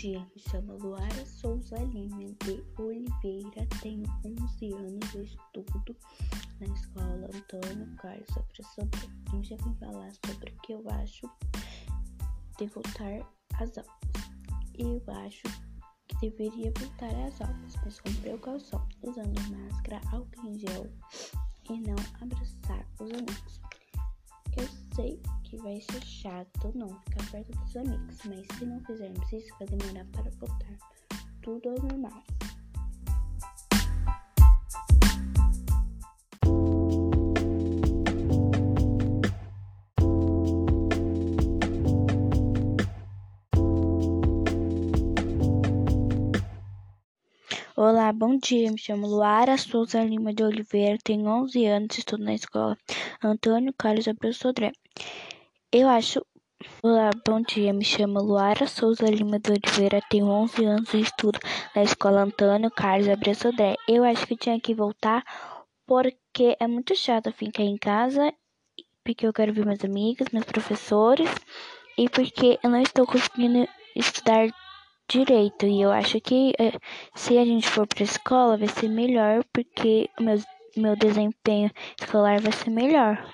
dia, me chamo Luara Souza Lima de Oliveira, tenho 11 anos estudo na escola Antônio Carlos Apressodre. Eu já vim falar sobre o que eu acho de voltar às aulas. Eu acho que deveria voltar às aulas, mas com precaução, usando máscara, álcool em gel vai ser chato não ficar perto dos amigos, mas se não fizermos isso, vai demorar para voltar tudo ao normal. Olá, bom dia. Me chamo Luara Souza Lima de Oliveira, tenho 11 anos, estudo na escola Antônio Carlos Abreu Sodré. Eu acho. Olá, bom dia. Me chamo Luara Souza Lima de Oliveira, tenho 11 anos e estudo na escola Antônio Carlos Abreu Sodré. Eu acho que tinha que voltar porque é muito chato ficar em casa, porque eu quero ver meus amigos, meus professores e porque eu não estou conseguindo estudar direito. E eu acho que eh, se a gente for para a escola vai ser melhor porque meu, meu desempenho escolar vai ser melhor.